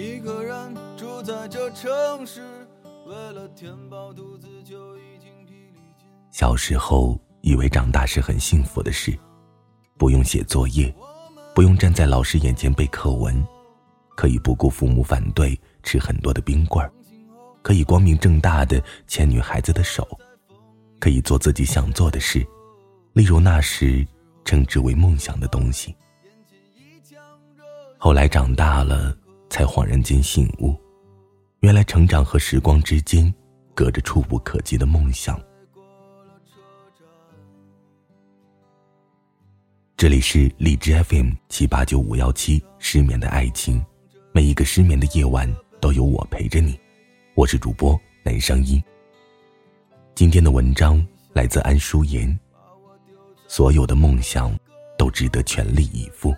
一个人住在这城市，为了填饱肚子就已经。小时候以为长大是很幸福的事，不用写作业，不用站在老师眼前背课文，可以不顾父母反对吃很多的冰棍儿，可以光明正大的牵女孩子的手，可以做自己想做的事，例如那时称之为梦想的东西。后来长大了，才恍然间醒悟，原来成长和时光之间，隔着触不可及的梦想。这里是荔枝 FM 七八九五幺七失眠的爱情，每一个失眠的夜晚都有我陪着你，我是主播南声音。今天的文章来自安淑妍，所有的梦想都值得全力以赴。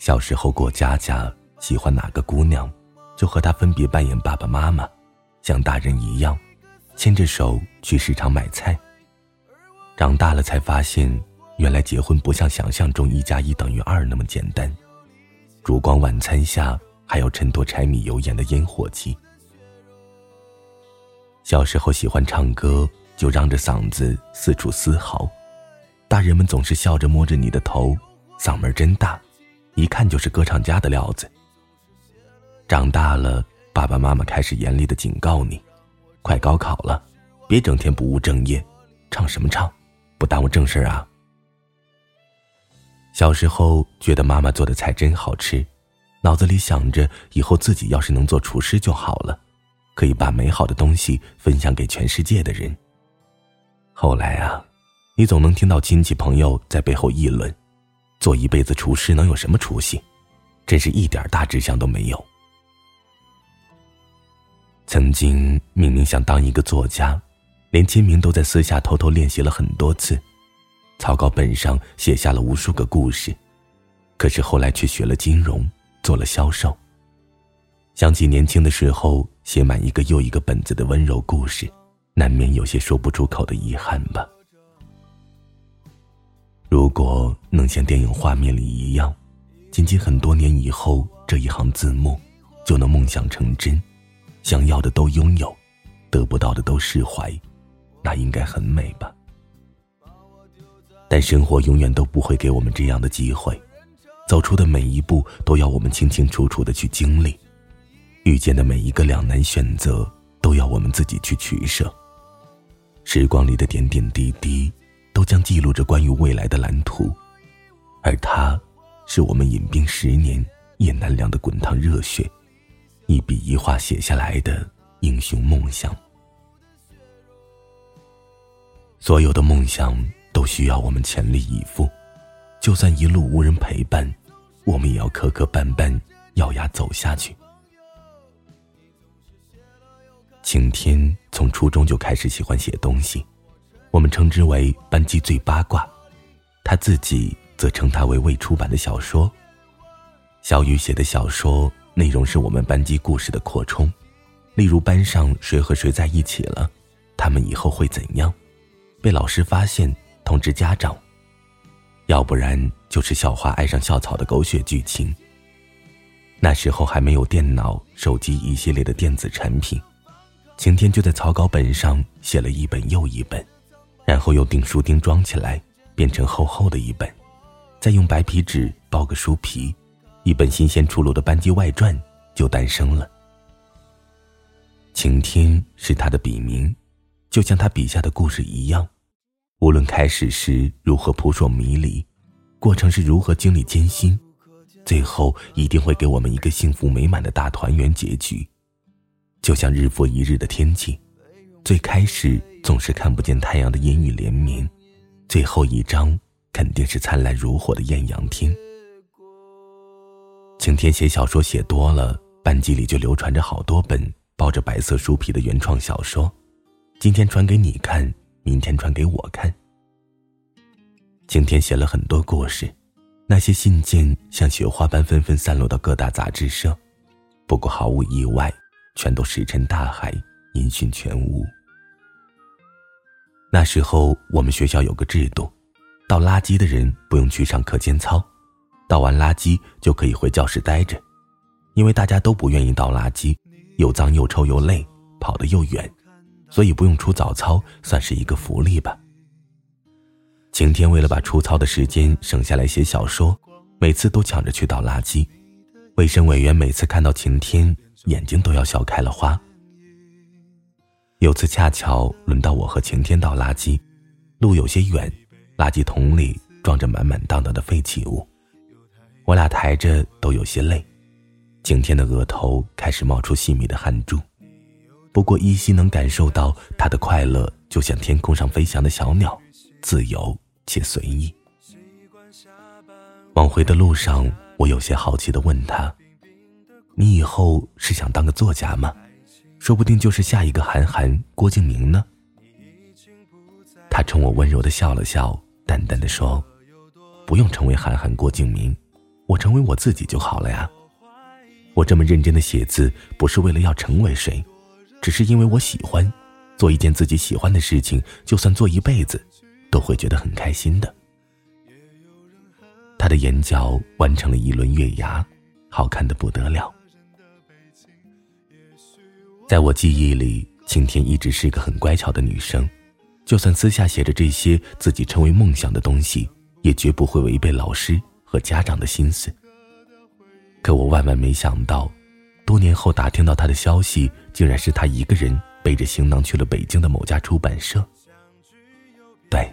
小时候过家家，喜欢哪个姑娘，就和她分别扮演爸爸妈妈，像大人一样，牵着手去市场买菜。长大了才发现，原来结婚不像想象中一加一等于二那么简单。烛光晚餐下，还要衬托柴米油盐的烟火气。小时候喜欢唱歌，就嚷着嗓子四处嘶嚎，大人们总是笑着摸着你的头，嗓门真大。一看就是歌唱家的料子。长大了，爸爸妈妈开始严厉的警告你：“快高考了，别整天不务正业，唱什么唱，不耽误正事啊。”小时候觉得妈妈做的菜真好吃，脑子里想着以后自己要是能做厨师就好了，可以把美好的东西分享给全世界的人。后来啊，你总能听到亲戚朋友在背后议论。做一辈子厨师能有什么出息？真是一点大志向都没有。曾经明明想当一个作家，连签名都在私下偷偷练习了很多次，草稿本上写下了无数个故事，可是后来却学了金融，做了销售。想起年轻的时候写满一个又一个本子的温柔故事，难免有些说不出口的遗憾吧。如果能像电影画面里一样，仅仅很多年以后，这一行字幕就能梦想成真，想要的都拥有，得不到的都释怀，那应该很美吧？但生活永远都不会给我们这样的机会，走出的每一步都要我们清清楚楚的去经历，遇见的每一个两难选择都要我们自己去取舍。时光里的点点滴滴。都将记录着关于未来的蓝图，而它，是我们饮冰十年也难凉的滚烫热血，一笔一画写下来的英雄梦想。所有的梦想都需要我们全力以赴，就算一路无人陪伴，我们也要磕磕绊绊，咬牙走下去。晴天从初中就开始喜欢写东西。我们称之为班级最八卦，他自己则称它为未出版的小说。小雨写的小说内容是我们班级故事的扩充，例如班上谁和谁在一起了，他们以后会怎样，被老师发现通知家长，要不然就是校花爱上校草的狗血剧情。那时候还没有电脑、手机一系列的电子产品，晴天就在草稿本上写了一本又一本。然后用订书钉装起来，变成厚厚的一本，再用白皮纸包个书皮，一本新鲜出炉的班级外传就诞生了。晴天是他的笔名，就像他笔下的故事一样，无论开始时如何扑朔迷离，过程是如何经历艰辛，最后一定会给我们一个幸福美满的大团圆结局。就像日复一日的天气，最开始。总是看不见太阳的阴雨连绵，最后一张肯定是灿烂如火的艳阳天。晴天写小说写多了，班级里就流传着好多本包着白色书皮的原创小说，今天传给你看，明天传给我看。晴天写了很多故事，那些信件像雪花般纷纷散落到各大杂志社，不过毫无意外，全都石沉大海，音讯全无。那时候我们学校有个制度，倒垃圾的人不用去上课间操，倒完垃圾就可以回教室待着，因为大家都不愿意倒垃圾，又脏又臭又累，跑得又远，所以不用出早操，算是一个福利吧。晴天为了把出操的时间省下来写小说，每次都抢着去倒垃圾。卫生委员每次看到晴天，眼睛都要笑开了花。有次恰巧轮到我和晴天倒垃圾，路有些远，垃圾桶里装着满满当当的废弃物，我俩抬着都有些累。晴天的额头开始冒出细密的汗珠，不过依稀能感受到他的快乐，就像天空上飞翔的小鸟，自由且随意。往回的路上，我有些好奇的问他：“你以后是想当个作家吗？”说不定就是下一个韩寒、郭敬明呢。他冲我温柔的笑了笑，淡淡的说：“不用成为韩寒、郭敬明，我成为我自己就好了呀。我这么认真的写字，不是为了要成为谁，只是因为我喜欢，做一件自己喜欢的事情，就算做一辈子，都会觉得很开心的。”他的眼角弯成了一轮月牙，好看的不得了。在我记忆里，晴天一直是个很乖巧的女生，就算私下写着这些自己称为梦想的东西，也绝不会违背老师和家长的心思。可我万万没想到，多年后打听到她的消息，竟然是她一个人背着行囊去了北京的某家出版社。对，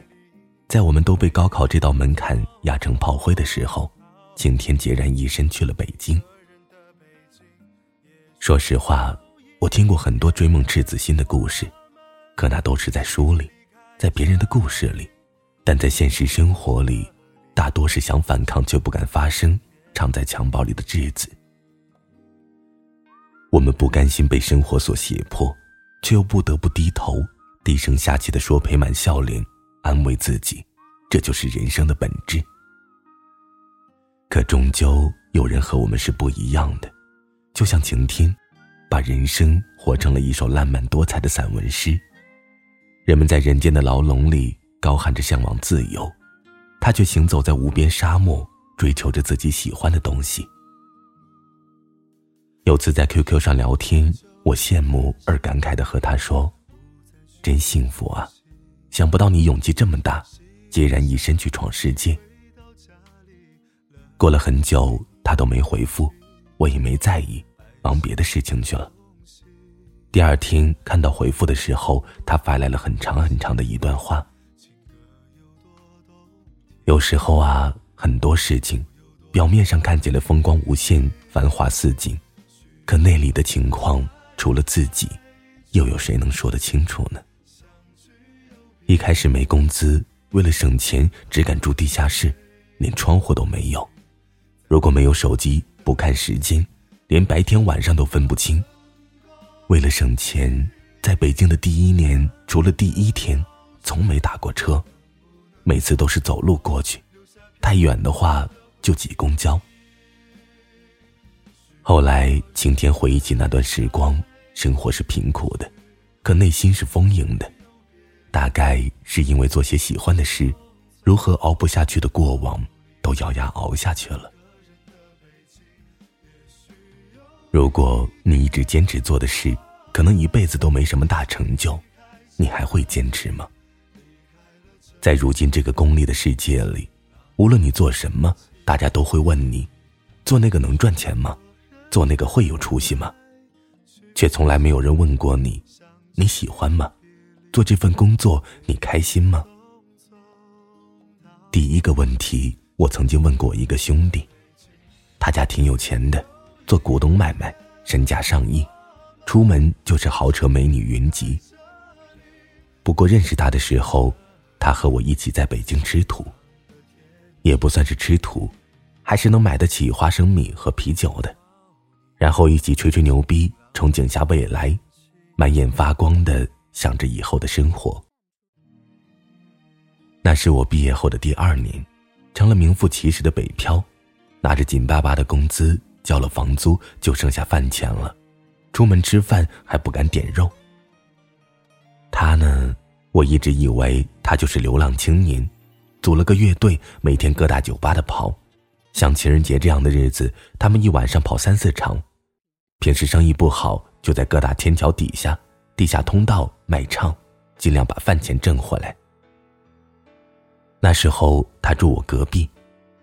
在我们都被高考这道门槛压成炮灰的时候，晴天孑然一身去了北京。说实话。我听过很多追梦赤子心的故事，可那都是在书里，在别人的故事里，但在现实生活里，大多是想反抗却不敢发声，藏在襁褓里的稚子。我们不甘心被生活所胁迫，却又不得不低头，低声下气的说陪满笑脸，安慰自己，这就是人生的本质。可终究有人和我们是不一样的，就像晴天。把人生活成了一首烂漫多彩的散文诗。人们在人间的牢笼里高喊着向往自由，他却行走在无边沙漠，追求着自己喜欢的东西。有次在 QQ 上聊天，我羡慕而感慨的和他说：“真幸福啊！想不到你勇气这么大，孑然一身去闯世界。”过了很久，他都没回复，我也没在意。忙别的事情去了。第二天看到回复的时候，他发来了很长很长的一段话。有时候啊，很多事情，表面上看起来风光无限、繁华似锦，可内里的情况，除了自己，又有谁能说得清楚呢？一开始没工资，为了省钱，只敢住地下室，连窗户都没有。如果没有手机，不看时间。连白天晚上都分不清。为了省钱，在北京的第一年，除了第一天，从没打过车，每次都是走路过去，太远的话就挤公交。后来晴天回忆起那段时光，生活是贫苦的，可内心是丰盈的，大概是因为做些喜欢的事，如何熬不下去的过往，都咬牙熬下去了。如果你一直坚持做的事，可能一辈子都没什么大成就，你还会坚持吗？在如今这个功利的世界里，无论你做什么，大家都会问你：做那个能赚钱吗？做那个会有出息吗？却从来没有人问过你：你喜欢吗？做这份工作你开心吗？第一个问题，我曾经问过一个兄弟，他家挺有钱的。做股东买卖，身价上亿，出门就是豪车美女云集。不过认识他的时候，他和我一起在北京吃土，也不算是吃土，还是能买得起花生米和啤酒的，然后一起吹吹牛逼，憧憬下未来，满眼发光的想着以后的生活。那是我毕业后的第二年，成了名副其实的北漂，拿着紧巴巴的工资。交了房租就剩下饭钱了，出门吃饭还不敢点肉。他呢，我一直以为他就是流浪青年，组了个乐队，每天各大酒吧的跑，像情人节这样的日子，他们一晚上跑三四场。平时生意不好，就在各大天桥底下、地下通道卖唱，尽量把饭钱挣回来。那时候他住我隔壁，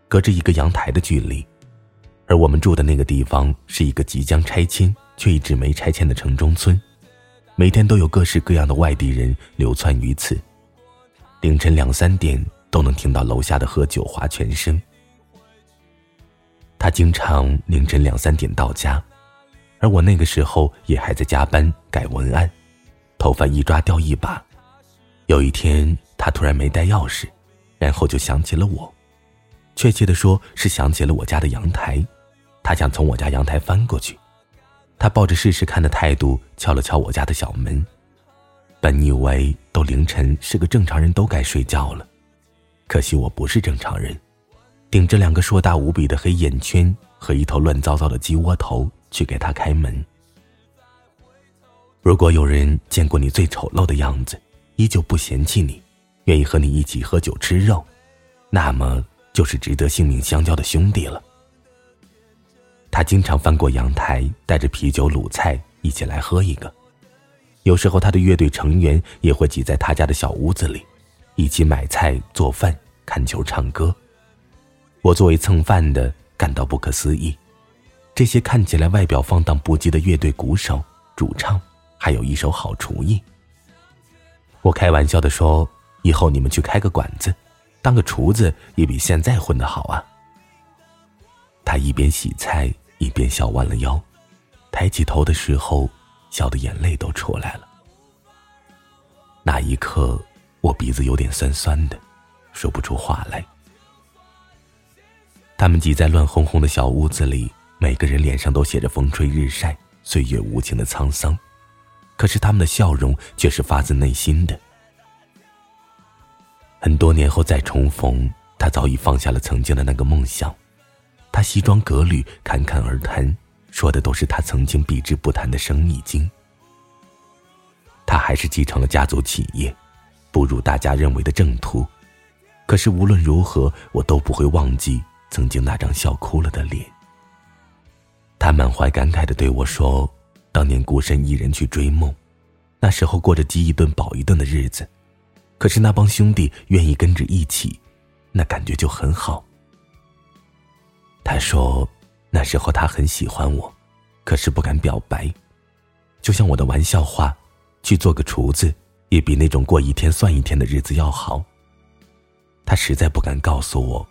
隔着一个阳台的距离，而我们住的那个地方是一个即将拆迁却一直没拆迁的城中村，每天都有各式各样的外地人流窜于此，凌晨两三点都能听到楼下的喝酒划拳声。他经常凌晨两三点到家，而我那个时候也还在加班改文案，头发一抓掉一把。有一天，他突然没带钥匙，然后就想起了我，确切的说是想起了我家的阳台，他想从我家阳台翻过去。他抱着试试看的态度敲了敲我家的小门。本以为都凌晨是个正常人都该睡觉了，可惜我不是正常人。顶着两个硕大无比的黑眼圈和一头乱糟糟的鸡窝头去给他开门。如果有人见过你最丑陋的样子，依旧不嫌弃你，愿意和你一起喝酒吃肉，那么就是值得性命相交的兄弟了。他经常翻过阳台，带着啤酒卤菜一起来喝一个。有时候他的乐队成员也会挤在他家的小屋子里，一起买菜做饭、看球、唱歌。我作为蹭饭的感到不可思议，这些看起来外表放荡不羁的乐队鼓手、主唱，还有一手好厨艺。我开玩笑的说：“以后你们去开个馆子，当个厨子也比现在混得好啊。”他一边洗菜一边笑弯了腰，抬起头的时候，笑的眼泪都出来了。那一刻，我鼻子有点酸酸的，说不出话来。他们挤在乱哄哄的小屋子里，每个人脸上都写着风吹日晒、岁月无情的沧桑，可是他们的笑容却是发自内心的。很多年后再重逢，他早已放下了曾经的那个梦想，他西装革履，侃侃而谈，说的都是他曾经避之不谈的生意经。他还是继承了家族企业，步入大家认为的正途，可是无论如何，我都不会忘记。曾经那张笑哭了的脸。他满怀感慨的对我说：“当年孤身一人去追梦，那时候过着饥一顿饱一顿的日子，可是那帮兄弟愿意跟着一起，那感觉就很好。”他说：“那时候他很喜欢我，可是不敢表白，就像我的玩笑话，去做个厨子，也比那种过一天算一天的日子要好。”他实在不敢告诉我。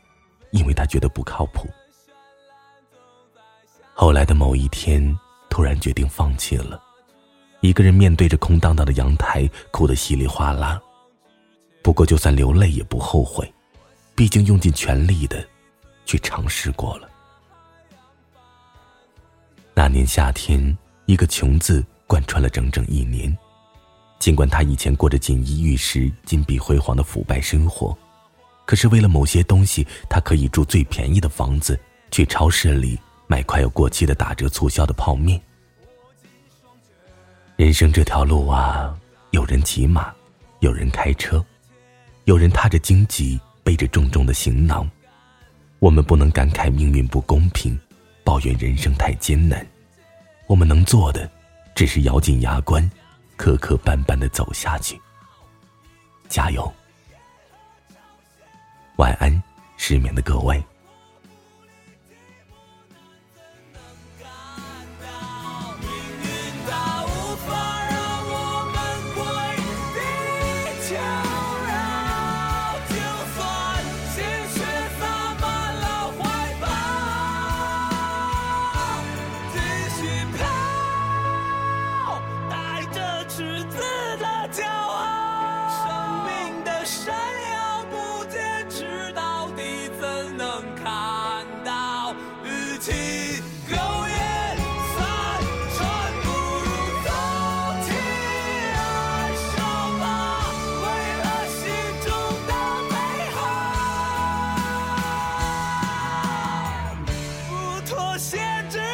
因为他觉得不靠谱。后来的某一天，突然决定放弃了，一个人面对着空荡荡的阳台，哭得稀里哗啦。不过，就算流泪也不后悔，毕竟用尽全力的去尝试过了。那年夏天，一个“穷”字贯穿了整整一年。尽管他以前过着锦衣玉食、金碧辉煌的腐败生活。可是为了某些东西，他可以住最便宜的房子，去超市里买快要过期的打折促销的泡面。人生这条路啊，有人骑马，有人开车，有人踏着荆棘，背着重重的行囊。我们不能感慨命运不公平，抱怨人生太艰难。我们能做的，只是咬紧牙关，磕磕绊绊的走下去。加油！晚安，失眠的各位。legend.